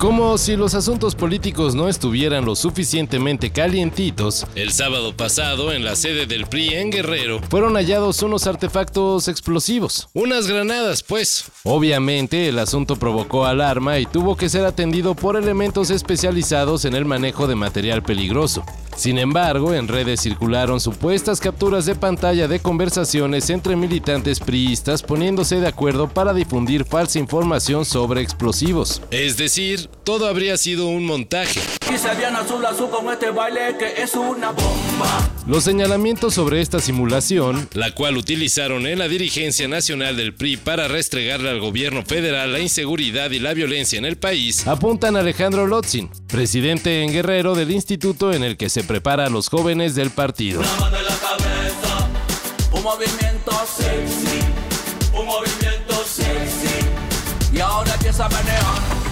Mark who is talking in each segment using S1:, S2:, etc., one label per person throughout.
S1: Como si los asuntos políticos no estuvieran lo suficientemente calientitos, el sábado pasado en la sede del PRI en Guerrero fueron hallados unos artefactos explosivos, unas granadas pues. Obviamente el asunto provocó alarma y tuvo que ser atendido por elementos especializados en el manejo de material peligroso. Sin embargo, en redes circularon supuestas capturas de pantalla de conversaciones entre militantes priistas poniéndose de acuerdo para difundir falsa información sobre explosivos. Es decir, todo habría sido un montaje. Los señalamientos sobre esta simulación, la cual utilizaron en la dirigencia nacional del PRI para restregarle al gobierno federal la inseguridad y la violencia en el país, apuntan a Alejandro Lotzin, presidente en Guerrero del instituto en el que se prepara a los jóvenes del partido.
S2: un movimiento sexy, un movimiento sexy, y ahora empieza a manejar.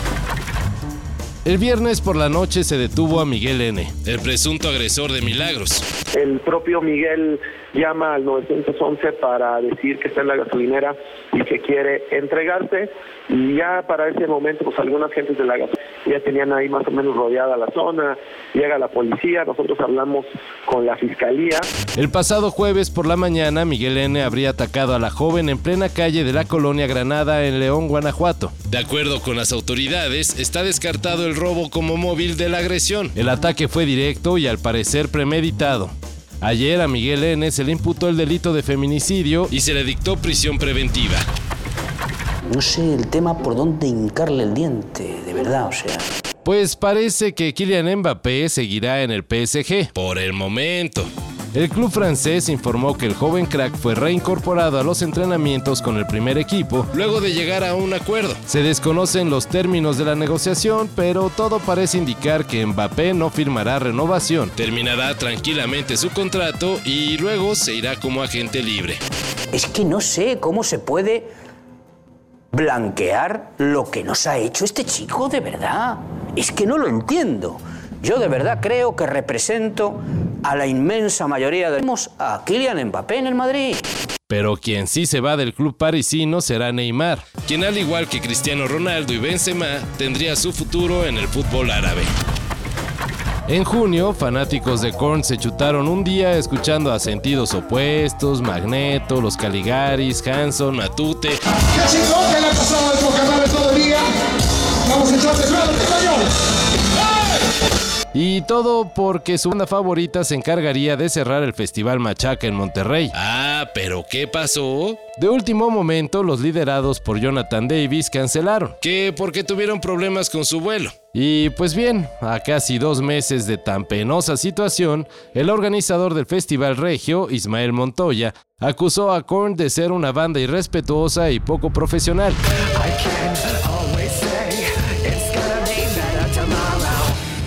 S1: El viernes por la noche se detuvo a Miguel N., el presunto agresor de Milagros.
S3: El propio Miguel llama al 911 para decir que está en la gasolinera y que quiere entregarse. Y ya para ese momento, pues algunas gentes de la gasolinera ya tenían ahí más o menos rodeada la zona, llega la policía, nosotros hablamos con la fiscalía.
S1: El pasado jueves por la mañana, Miguel N. habría atacado a la joven en plena calle de la colonia Granada en León, Guanajuato. De acuerdo con las autoridades, está descartado el robo como móvil de la agresión. El ataque fue directo y al parecer premeditado. Ayer a Miguel N. se le imputó el delito de feminicidio y se le dictó prisión preventiva.
S4: No sé el tema por dónde hincarle el diente, de verdad, o sea.
S1: Pues parece que Kylian Mbappé seguirá en el PSG por el momento. El club francés informó que el joven crack fue reincorporado a los entrenamientos con el primer equipo luego de llegar a un acuerdo. Se desconocen los términos de la negociación, pero todo parece indicar que Mbappé no firmará renovación, terminará tranquilamente su contrato y luego se irá como agente libre.
S4: Es que no sé cómo se puede blanquear lo que nos ha hecho este chico de verdad. Es que no lo entiendo. Yo de verdad creo que represento a la inmensa mayoría de... a Kylian Mbappé en el Madrid.
S1: Pero quien sí se va del club parisino será Neymar, quien al igual que Cristiano Ronaldo y Benzema tendría su futuro en el fútbol árabe. En junio, fanáticos de Korn se chutaron un día escuchando a Sentidos Opuestos, Magneto, Los Caligaris, Hanson, Matute.
S5: ¡Vamos a
S1: Y todo porque su banda favorita se encargaría de cerrar el Festival Machaca en Monterrey. Ah, pero ¿qué pasó? De último momento, los liderados por Jonathan Davis cancelaron, que porque tuvieron problemas con su vuelo. Y pues bien, a casi dos meses de tan penosa situación, el organizador del Festival Regio, Ismael Montoya, acusó a Korn de ser una banda irrespetuosa y poco profesional.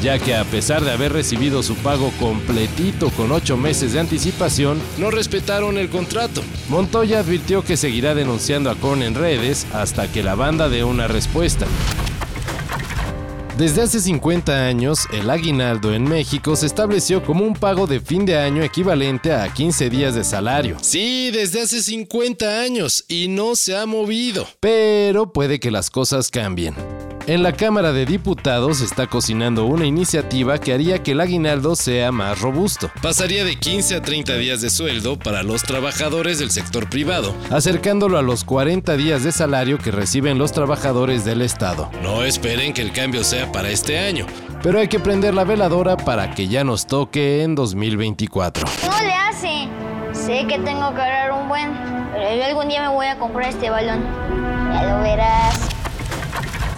S1: Ya que a pesar de haber recibido su pago completito con ocho meses de anticipación, no respetaron el contrato. Montoya advirtió que seguirá denunciando a Korn en redes hasta que la banda dé una respuesta. Desde hace 50 años, el aguinaldo en México se estableció como un pago de fin de año equivalente a 15 días de salario. Sí, desde hace 50 años y no se ha movido. Pero puede que las cosas cambien. En la Cámara de Diputados está cocinando una iniciativa que haría que el aguinaldo sea más robusto. Pasaría de 15 a 30 días de sueldo para los trabajadores del sector privado, acercándolo a los 40 días de salario que reciben los trabajadores del Estado. No esperen que el cambio sea para este año, pero hay que prender la veladora para que ya nos toque en 2024.
S6: ¿Cómo le hace? Sé que tengo que ahorrar un buen, pero yo algún día me voy a comprar este balón. Ya lo verás.